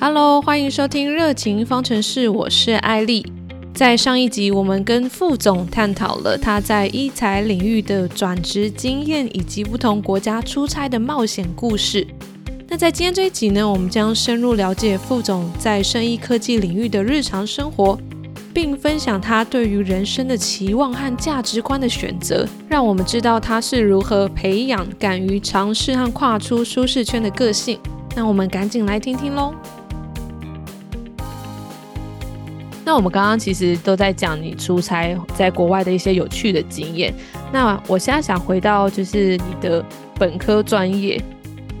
Hello，欢迎收听热情方程式，我是艾丽。在上一集，我们跟副总探讨了他在医材领域的转职经验，以及不同国家出差的冒险故事。那在今天这一集呢，我们将深入了解副总在生医科技领域的日常生活，并分享他对于人生的期望和价值观的选择，让我们知道他是如何培养敢于尝试和跨出舒适圈的个性。那我们赶紧来听听喽。那我们刚刚其实都在讲你出差在国外的一些有趣的经验。那我现在想回到就是你的本科专业。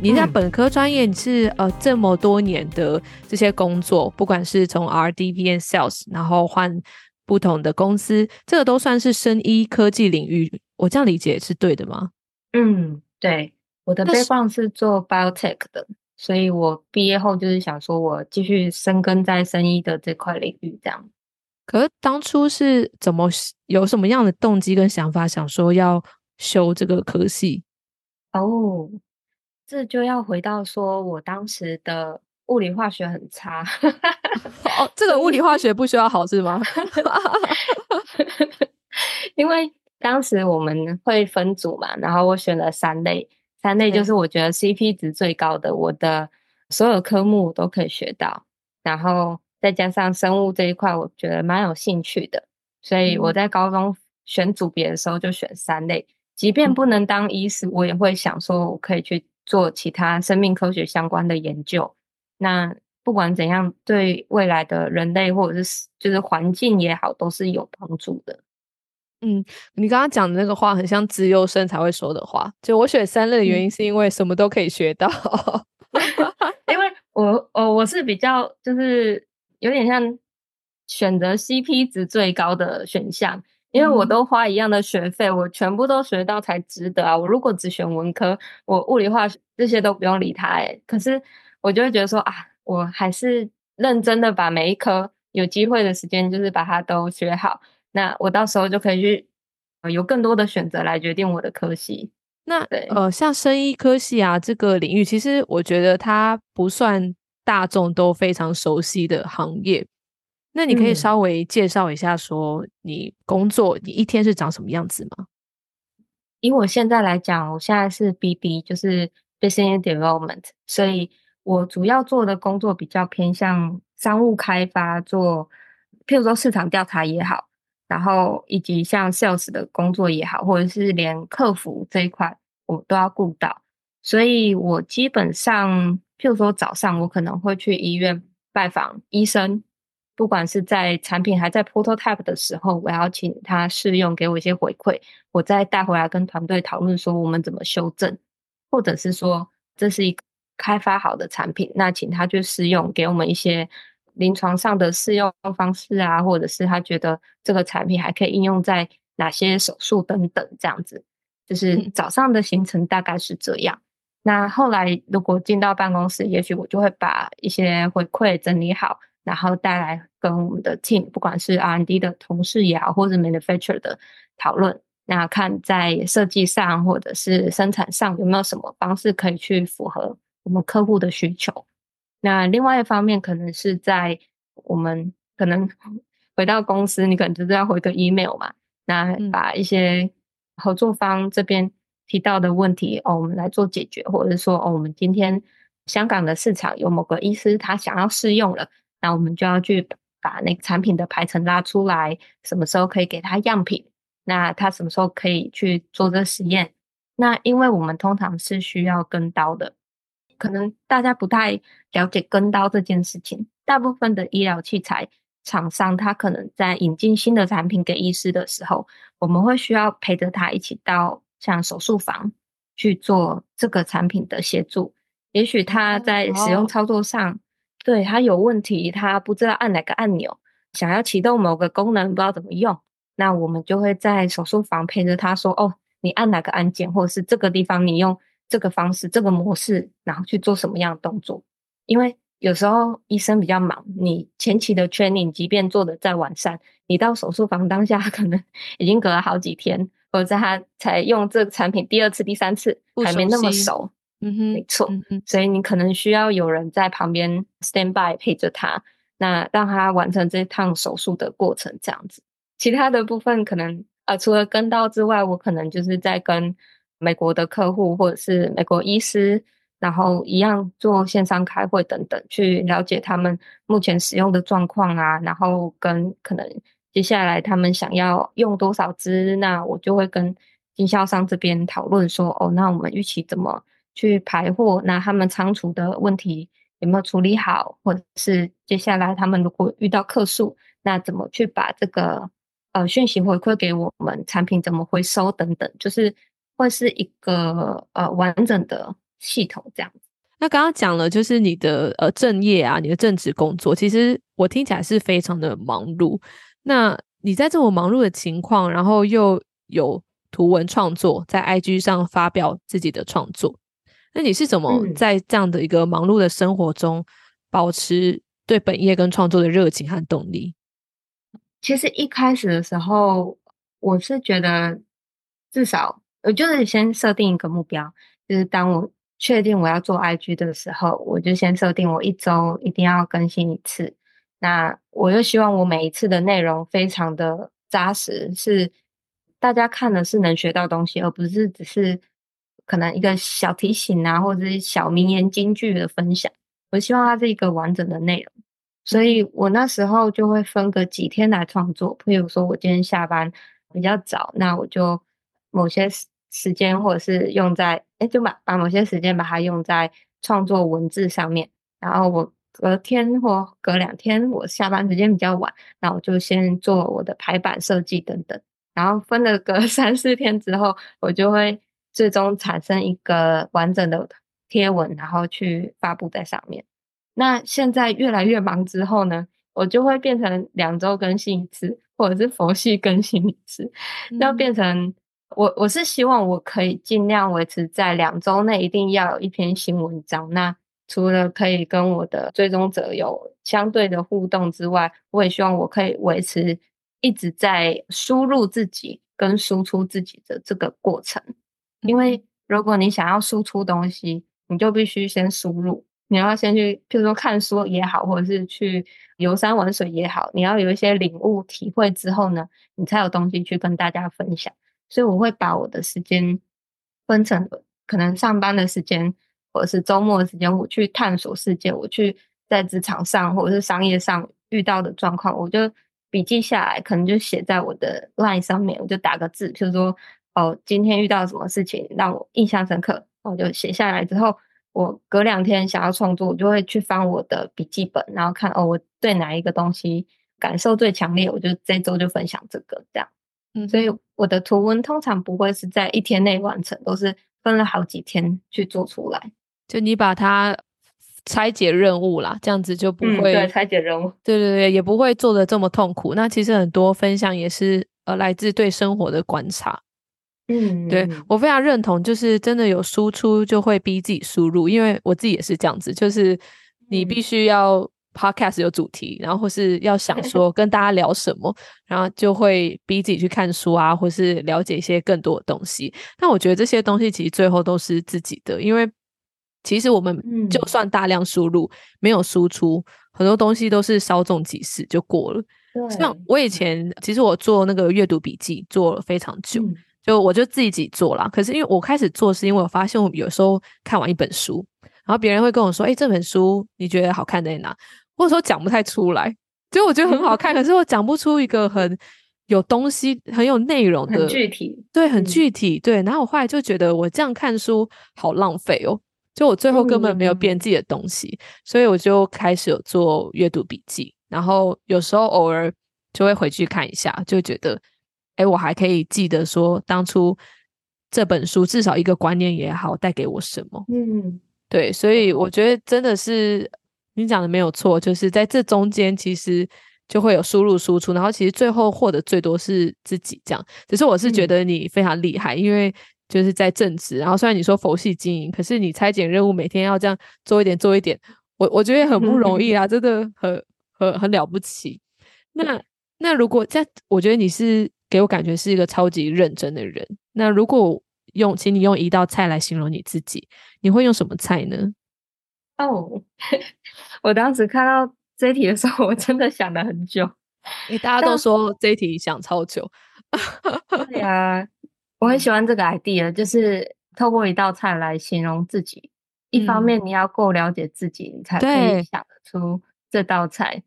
你在本科专业你是呃这么多年的这些工作，不管是从 R D P N Sales，然后换不同的公司，这个都算是生医科技领域。我这样理解是对的吗？嗯，对，我的背景是做 Biotech 的，所以我毕业后就是想说我继续深耕在生医的这块领域，这样。可是当初是怎么有什么样的动机跟想法，想说要修这个科系？哦。这就要回到说，我当时的物理化学很差。哦，这个物理化学不需要好是吗？因为当时我们会分组嘛，然后我选了三类，三类就是我觉得 CP 值最高的，我的所有科目都可以学到，然后再加上生物这一块，我觉得蛮有兴趣的，所以我在高中选组别的时候就选三类，即便不能当医师，我也会想说我可以去。做其他生命科学相关的研究，那不管怎样，对未来的人类或者是就是环境也好，都是有帮助的。嗯，你刚刚讲的那个话很像资优生才会说的话。就我选三类的原因，是因为什么都可以学到。因为我我我是比较就是有点像选择 CP 值最高的选项。因为我都花一样的学费，我全部都学到才值得啊！我如果只选文科，我物理化这些都不用理它哎。可是我就会觉得说啊，我还是认真的把每一科有机会的时间，就是把它都学好。那我到时候就可以去呃有更多的选择来决定我的科系。那呃，像生医科系啊这个领域，其实我觉得它不算大众都非常熟悉的行业。那你可以稍微介绍一下，说你工作你一天是长什么样子吗？以我现在来讲，我现在是 BD，就是 Business Development，所以我主要做的工作比较偏向商务开发，做譬如说市场调查也好，然后以及像 Sales 的工作也好，或者是连客服这一块我都要顾到，所以我基本上譬如说早上我可能会去医院拜访医生。不管是在产品还在 prototype 的时候，我要请他试用，给我一些回馈，我再带回来跟团队讨论说我们怎么修正，或者是说这是一个开发好的产品，那请他去试用，给我们一些临床上的试用方式啊，或者是他觉得这个产品还可以应用在哪些手术等等，这样子，就是早上的行程大概是这样。那后来如果进到办公室，也许我就会把一些回馈整理好。然后带来跟我们的 team，不管是 R&D 的同事也好，或者 manufacturer 的讨论，那看在设计上或者是生产上有没有什么方式可以去符合我们客户的需求。那另外一方面，可能是在我们可能 回到公司，你可能就是要回个 email 嘛，那把一些合作方这边提到的问题哦，我们来做解决，或者是说哦，我们今天香港的市场有某个医师他想要试用了。那我们就要去把那个产品的排程拉出来，什么时候可以给他样品？那他什么时候可以去做这实验？那因为我们通常是需要跟刀的，可能大家不太了解跟刀这件事情。大部分的医疗器材厂商，他可能在引进新的产品给医师的时候，我们会需要陪着他一起到像手术房去做这个产品的协助。也许他在使用操作上。对他有问题，他不知道按哪个按钮，想要启动某个功能，不知道怎么用，那我们就会在手术房陪着他说：“哦，你按哪个按键，或者是这个地方你用这个方式、这个模式，然后去做什么样的动作。”因为有时候医生比较忙，你前期的 training 即便做的再完善，你到手术房当下 可能已经隔了好几天，或者他才用这个产品第二次、第三次还没那么熟。嗯哼，没错所以你可能需要有人在旁边 stand by 陪着他，那让他完成这趟手术的过程这样子。其他的部分可能呃，除了跟刀之外，我可能就是在跟美国的客户或者是美国医师，然后一样做线上开会等等，去了解他们目前使用的状况啊，然后跟可能接下来他们想要用多少支，那我就会跟经销商这边讨论说，哦，那我们预期怎么去排货？那他们仓储的问题有没有处理好？或者是接下来他们如果遇到客诉，那怎么去把这个呃讯息回馈给我们？产品怎么回收等等，就是会是一个呃完整的系统这样子。那刚刚讲了，就是你的呃正业啊，你的正职工作，其实我听起来是非常的忙碌。那你在这么忙碌的情况，然后又有图文创作，在 IG 上发表自己的创作，那你是怎么嗯在这样的一个忙碌的生活中，保持对本业跟创作的热情和动力？其实一开始的时候，我是觉得至少我就是先设定一个目标，就是当我确定我要做 IG 的时候，我就先设定我一周一定要更新一次。那我又希望我每一次的内容非常的扎实，是大家看的是能学到东西，而不是只是可能一个小提醒啊，或者是小名言金句的分享。我希望它是一个完整的内容。所以我那时候就会分个几天来创作，譬如说我今天下班比较早，那我就某些时时间或者是用在，哎，就把把某些时间把它用在创作文字上面，然后我隔天或隔两天我下班时间比较晚，那我就先做我的排版设计等等，然后分了个 三四天之后，我就会最终产生一个完整的贴文，然后去发布在上面。那现在越来越忙之后呢，我就会变成两周更新一次，或者是佛系更新一次，要嗯变。成我我是希望我可以尽量维持在两周内一定要有一篇新文章。那除了可以跟我的追踪者有相对的互动之外，我也希望我可以维持一直在输入自己跟输出自己的这个过程。因为如果你想要输出东西，你就必须先输入。你要先去，譬如说看书也好，或者是去游山玩水也好，你要有一些领悟、体会之后呢，你才有东西去跟大家分享。所以我会把我的时间分成可能上班的时间，或者是周末的时间，我去探索世界，我去在职场上或者是商业上遇到的状况，我就笔记下来，可能就写在我的 LINE 上面，我就打个字，譬如说哦，今天遇到什么事情让我印象深刻，我就写下来之后。我隔两天想要创作，我就会去翻我的笔记本，然后看哦，我对哪一个东西感受最强烈，我就这周就分享这个这样。嗯所以我的图文通常不会是在一天内完成，都是分了好几天去做出来。就你把它拆解任务啦，这样子就不嗯，会、对，拆解任务。对对对，也不会做的这么痛苦。那其实很多分享也是呃来自对生活的观察。嗯，对我非常认同，就是真的有输出就会逼自己输入，因为我自己也是这样子，就是你必嗯须要 podcast 有主题，然后或是要想说跟大家聊什么，然后就会逼自己去看书啊，或是了解一些更多的东西。但我觉得这些东西其实最后都是自己的，因为其实我们就嗯算大量输入，没有输出，很多东西都是稍纵即逝就过了。像，我以前其实我做那个阅读笔记做了非常久，嗯就我就自己做啦。可是因为我开始做，是因为我发现我有时候看完一本书，然后别人会跟我说：“哎、这本书你觉得好看在哪？”或者说讲不太出来，就我觉得很好看，可是我讲不出一个很有东西、很有内容的很具体。对，很嗯具体，对。然后我后来就觉得我这样看书好浪费哦，就我最后根本没有编嗯自己的东西，所以我就开始有做阅读笔记，然后有时候偶尔就会回去看一下，就觉得，哎，我还可以记得说当初这本书至少一个观念也好带给我什么。嗯，对，所以我觉得真的是你讲的没有错，就是在这中间其实就会有输入输出，然后其实最后获得最多是自己这样。只是我是觉嗯得你非常厉害，因为就是在正职，然后虽然你说佛系经营，可是你拆解任务每天要这样做一点做一点，我我觉得很不容易啊，真的很很很了不起。那那如果在，我觉得你是给我感觉是一个超级认真的人。那如果用，请你用一道菜来形容你自己，你会用什么菜呢？哦，我当时看到这题的时候，我真的想了很久。诶，大家都说这题想超久。对 呀，我很喜欢这个 idea，就是透过一道菜来形容自己。一方面你要够了解自己，你才可以想得出这道菜。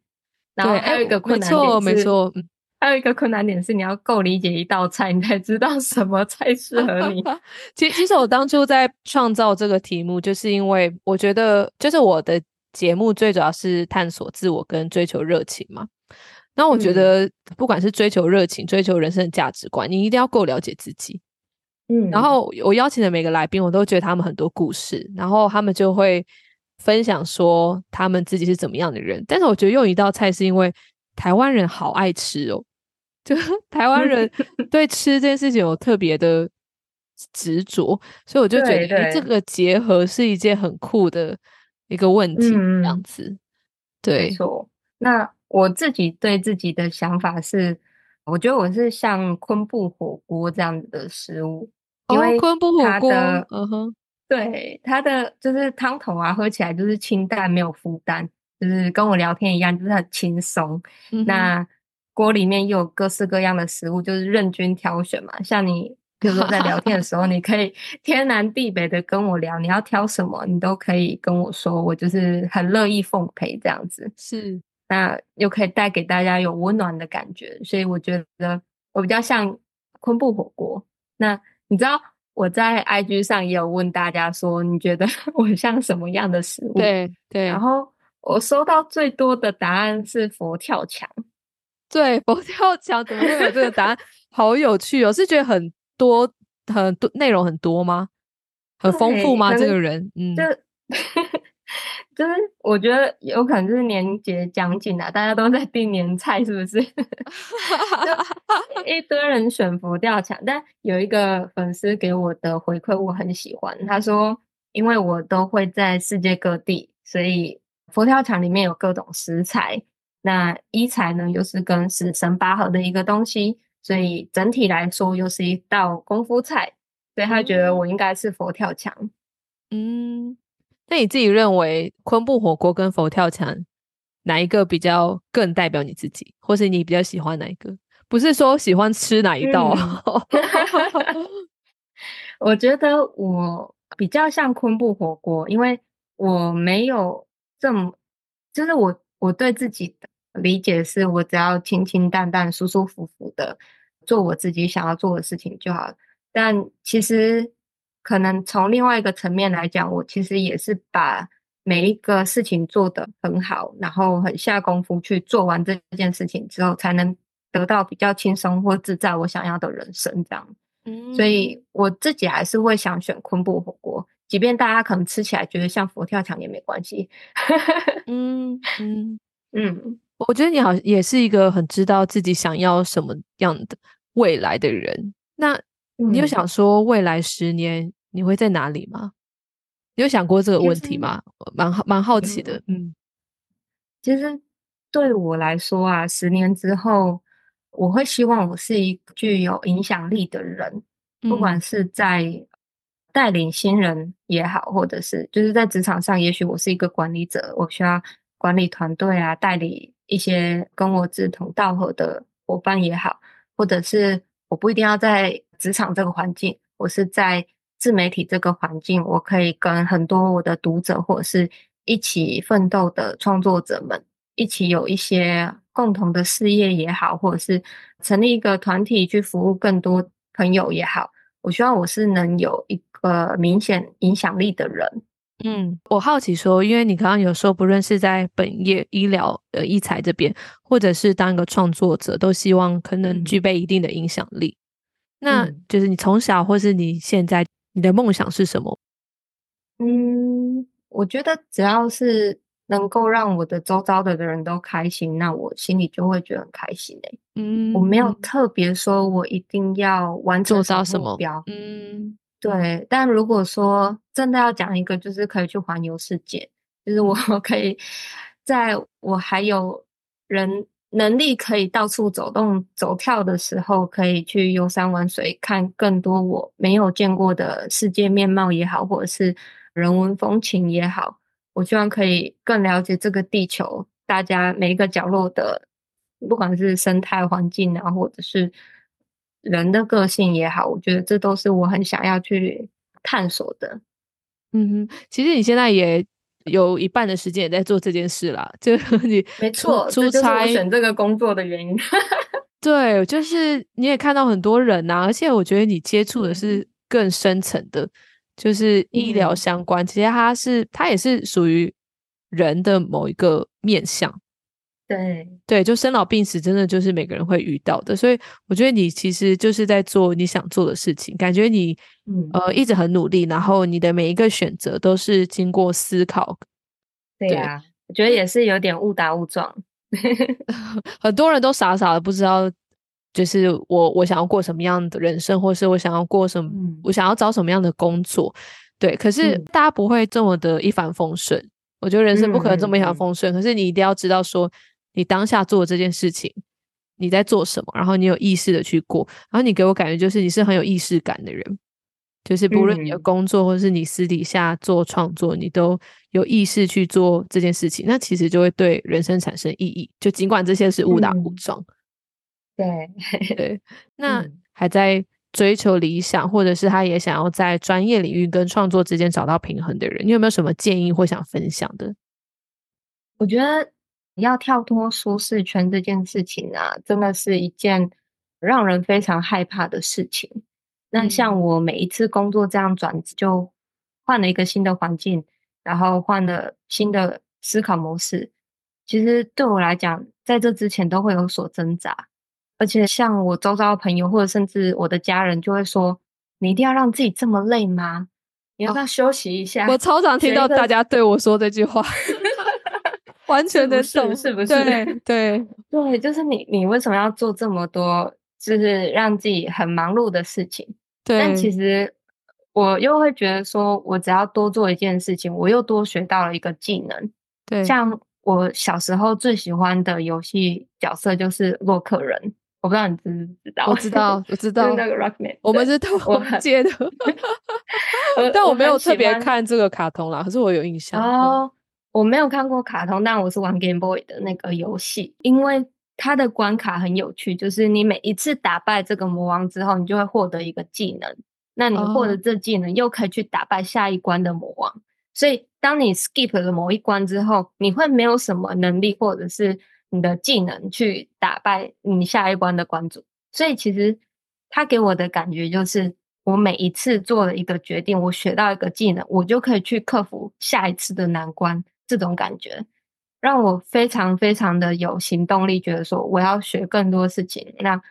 然后还有一个困难点是，没错，还有一个困难点是，你要够理解一道菜，你才知道什么菜适合你。其其实我当初在创造这个题目，就是因为我觉得，就是我的节目最主要是探索自我跟追求热情嘛。那我觉得，不管是追求热情、追求人生的价值观，你一定要够了解自己。嗯，然后我邀请的每个来宾，我都觉得他们很多故事，然后他们就会分享说他们自己是怎么样的人。但是我觉得用一道菜，是因为台湾人好爱吃哦，就 台湾人 对吃这件事情有特别的执着，所以我就觉得这个结合是一件很酷的一个问题，这样子。对，没错。那我自己对自己的想法是，我觉得我是像昆布火锅这样子的食物。因为昆布火锅，嗯哼，对它的就是汤头啊，喝起来就是清淡，没有负担，就是跟我聊天一样，就是很轻松。那锅里面又有各式各样的食物，就是任君挑选嘛。像你，比如说在聊天的时候，你可以 天南地北的跟我聊，你要挑什么，你都可以跟我说，我就是很乐意奉陪这样子。是，那又可以带给大家有温暖的感觉，所以我觉得我比较像昆布火锅。那你知道我在 IG 上也有问大家说，你觉得 我像什么样的食物？对对。然后我收到最多的答案是佛跳墙。对，佛跳墙 怎么会有这个答案？好有趣哦！是觉得很多很多内容很多吗？很丰富吗？这个人，嗯。就是我觉得有可能就是年节将近了，大家都在订年菜，是不是？一堆人选佛跳墙，但有一个粉丝给我的回馈我很喜欢，他说：“因为我都会在世界各地，所以佛跳墙里面有各种食材，那一材呢又是跟死神拔河的一个东西，所以整体来说又是一道功夫菜，所以他觉得我应该是佛跳墙。”嗯。那你自己认为昆布火锅跟佛跳墙哪一个比较更代表你自己，或是你比较喜欢哪一个？不是说喜欢吃哪一道。我觉得我比较像昆布火锅，因为我没有这么，就是我我对自己的理解是我只要清清淡淡、舒舒服服的做我自己想要做的事情就好。但其实。可能从另外一个层面来讲，我其实也是把每一个事情做得很好，然后很下功夫去做完这件事情之后，才能得到比较轻松或自在我想要的人生这样。嗯，所以我自己还是会想选昆布火锅，即便大家可能吃起来觉得像佛跳墙也没关系。嗯嗯嗯，我觉得你好也是一个很知道自己想要什么样的未来的人。那你有想说未来十年？你会在哪里吗？你有想过这个问题吗？蛮好，蛮好奇的。嗯，其实对我来说啊，十年之后，我会希望我是一具有影响力的人，不管是在带领新人也好，或者是就是在职场上，也许我是一个管理者，我需要管理团队啊，带领一些跟我志同道合的伙伴也好，或者是我不一定要在职场这个环境，我是在。自媒体这个环境，我可以跟很多我的读者或者是一起奋斗的创作者们一起有一些共同的事业也好，或者是成立一个团体去服务更多朋友也好。我希望我是能有一个明显影响力的人。嗯，我好奇说，因为你刚刚有说，不论是在本业医疗呃医材这边，或者是当一个创作者，都希望可能具备一定的影响力。那就是你从小或是你现在。你的梦想是什么？嗯，我觉得只要是能够让我的周遭的人都开心，那我心里就会觉得很开心诶。嗯，我没有特别说我一定要完成什么目标。嗯，对。但如果说真的要讲一个，就是可以去环游世界，就是我 可以在我还有人能力可以到处走动、走跳的时候，可以去游山玩水，看更多我没有见过的世界面貌也好，或者是人文风情也好。我希望可以更了解这个地球，大家每一个角落的，不管是生态环境啊，或者是人的个性也好，我觉得这都是我很想要去探索的。嗯哼，其实你现在也。有一半的时间也在做这件事啦，就你没错，出差选这个工作的原因。对，就是你也看到很多人呐，而且我觉得你接触的是更深层的，就是医疗相关。其实它是它也是属于人的某一个面相。对对，就生老病死，真的就是每个人会遇到的。所以我觉得你其实就是在做你想做的事情，感觉你呃一直很努力，然后你的每一个选择都是经过思考。对呀，我觉得也是有点误打误撞。很多人都傻傻的不知道，就是我我想要过什么样的人生，或是我想要过什么，我想要找什么样的工作。对，可是大家不会这么的一帆风顺。我觉得人生不可能这么一帆风顺，可是你一定要知道说。你当下做这件事情，你在做什么？然后你有意识的去过，然后你给我感觉就是你是很有意识感的人，就是不论你的工作或者是你私底下做创作，你都有意识去做这件事情，那其实就会对人生产生意义。就尽管这些是误打误撞，对对。那还在追求理想，或者是他也想要在专业领域跟创作之间找到平衡的人，你有没有什么建议或想分享的？我觉得。要跳脱舒适圈这件事情啊，真的是一件让人非常害怕的事情。那像我每一次工作这样转，就换了一个新的环境，然后换了新的思考模式。其实对我来讲，在这之前都会有所挣扎。而且像我周遭的朋友，或者甚至我的家人，就会说：“你一定要让自己这么累吗？你要不要休息一下？”我超常听到大家对我说这句话。完全的懂，是不是？对对对，就是你，你为什么要做这么多，就是让自己很忙碌的事情？对。但其实我又会觉得，说我只要多做一件事情，我又多学到了一个技能。对。像我小时候最喜欢的游戏角色就是洛克人，我不知道你知不知道？我知道，我知 道。那个 Rockman，我们是同届的，但我没有特别看这个卡通啦，可是我有印象。哦。我没有看过卡通，但我是玩 Game Boy 的那个游戏，因为它的关卡很有趣，就是你每一次打败这个魔王之后，你就会获得一个技能，那你获得这技能又可以去打败下一关的魔王。所以当你 skip 了某一关之后，你会没有什么能力或者是你的技能去打败你下一关的关主。所以其实他给我的感觉就是，我每一次做了一个决定，我学到一个技能，我就可以去克服下一次的难关。这种感觉让我非常非常的有行动力，觉得说我要学更多事情。那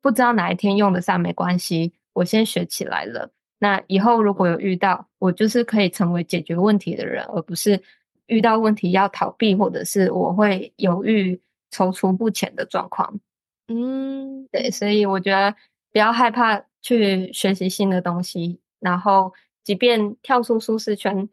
不知道哪一天用得上没关系，我先学起来了。那以后如果有遇到，我就是可以成为解决问题的人，而不是遇到问题要逃避，或者是我会犹豫踌躇不前的状况。嗯，对，所以我觉得不要害怕去学习新的东西，然后即便跳出舒适圈。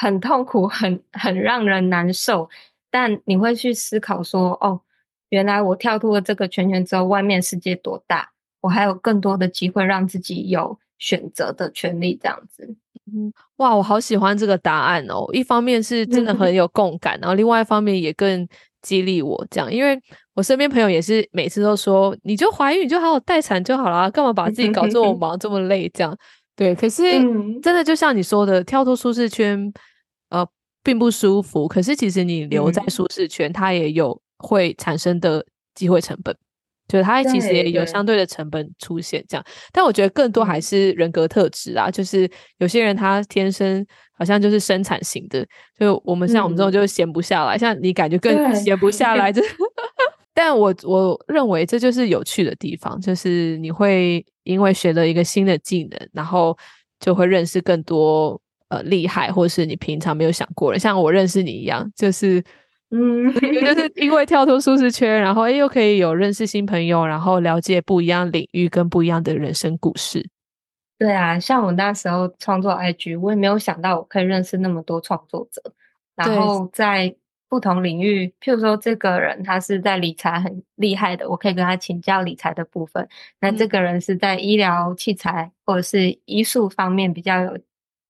很痛苦，很很让人难受，但你会去思考说：哦，原来我跳脱了这个圈圈之后，外面世界多大，我还有更多的机会让自己有选择的权利。这样子，嗯，哇，我好喜欢这个答案哦！一方面是真的很有共感，然后另外一方面也更激励我这样，因为我身边朋友也是每次都说：你就怀孕，你就好好待产就好了，干嘛把自己搞这么忙这么累？这样对，可是真的就像你说的，跳脱舒适圈。呃，并不舒服。可是其实你留在舒适圈，它也有会产生的机会成本，就是它其实也有相对的成本出现。这样，但我觉得更多还是人格特质啊。就是有些人他天生好像就是生产型的，就我们像我们这种就闲不下来，像你感觉更闲不下来。这，但我我认为这就是有趣的地方，就是你会因为学了一个新的技能，然后就会认识更多。呃，厉害，或是你平常没有想过的，像我认识你一样，就是，嗯，就是因为跳出舒适圈，然后又可以有认识新朋友，然后了解不一样领域跟不一样的人生故事。对啊，像我那时候创作 IG，我也没有想到我可以认识那么多创作者，然后在不同领域，譬如说这个人他是在理财很厉害的，我可以跟他请教理财的部分。那这个人是在医疗器材或者是医术方面比较有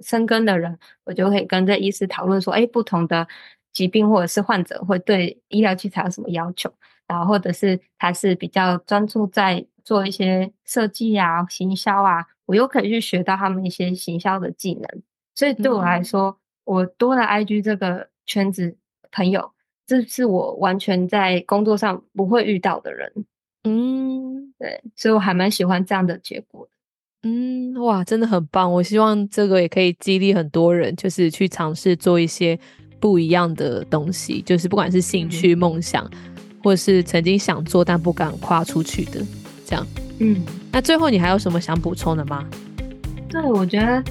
深耕的人，我就可以跟这医师讨论说，哎，不同的疾病或者是患者会对医疗器材有什么要求，然后或者是他是比较专注在做一些设计啊、行销啊，我又可以去学到他们一些行销的技能。所以对我来说，我多了 IG 这个圈子。朋友，这是我完全在工作上不会遇到的人。嗯，对，所以我还蛮喜欢这样的结果。嗯，哇，真的很棒！我希望这个也可以激励很多人，就是去尝试做一些不一样的东西，就是不管是兴趣、梦想，或是曾经想做但不敢跨出去的，这样。嗯，那最后你还有什么想补充的吗？对，我觉得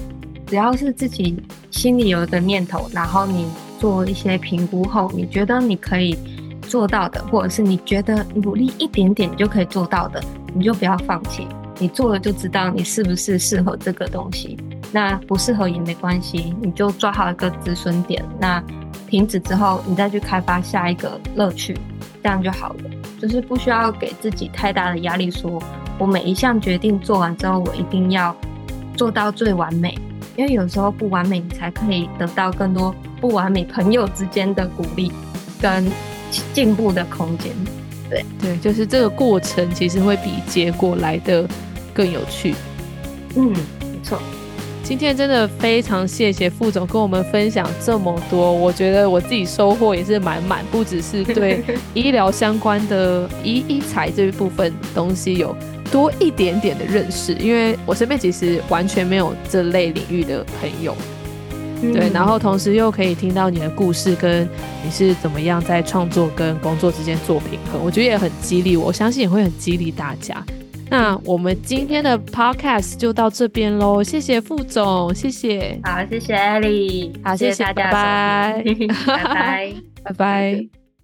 只要是自己心里有一个念头，然后你。做一些评估后，你觉得你可以做到的，或者是你觉得努力一点点就可以做到的，你就不要放弃。你做了就知道你是不是适合这个东西。那不适合也没关系，你就抓好一个止损点。那停止之后，你再去开发下一个乐趣，这样就好了。就是不需要给自己太大的压力，说我每一项决定做完之后，我一定要做到最完美。因为有时候不完美，你才可以得到更多不完美朋友之间的鼓励跟进步的空间。对对，就是这个过程其实会比结果来的更有趣。嗯，没错。今天真的非常谢谢副总跟我们分享这么多，我觉得我自己收获也是满满，不只是对 医疗相关的医医材这一部分东西有。多一点点的认识，因为我身边其实完全没有这类领域的朋友，对，然后同时又可以听到你的故事，跟你是怎么样在创作跟工作之间做平衡，我觉得也很激励，我相信也会很激励大家。那我们今天的 podcast 就到这边喽，谢谢副总，谢谢，好，谢谢艾莉，好，谢谢大家，拜拜，拜拜，拜拜。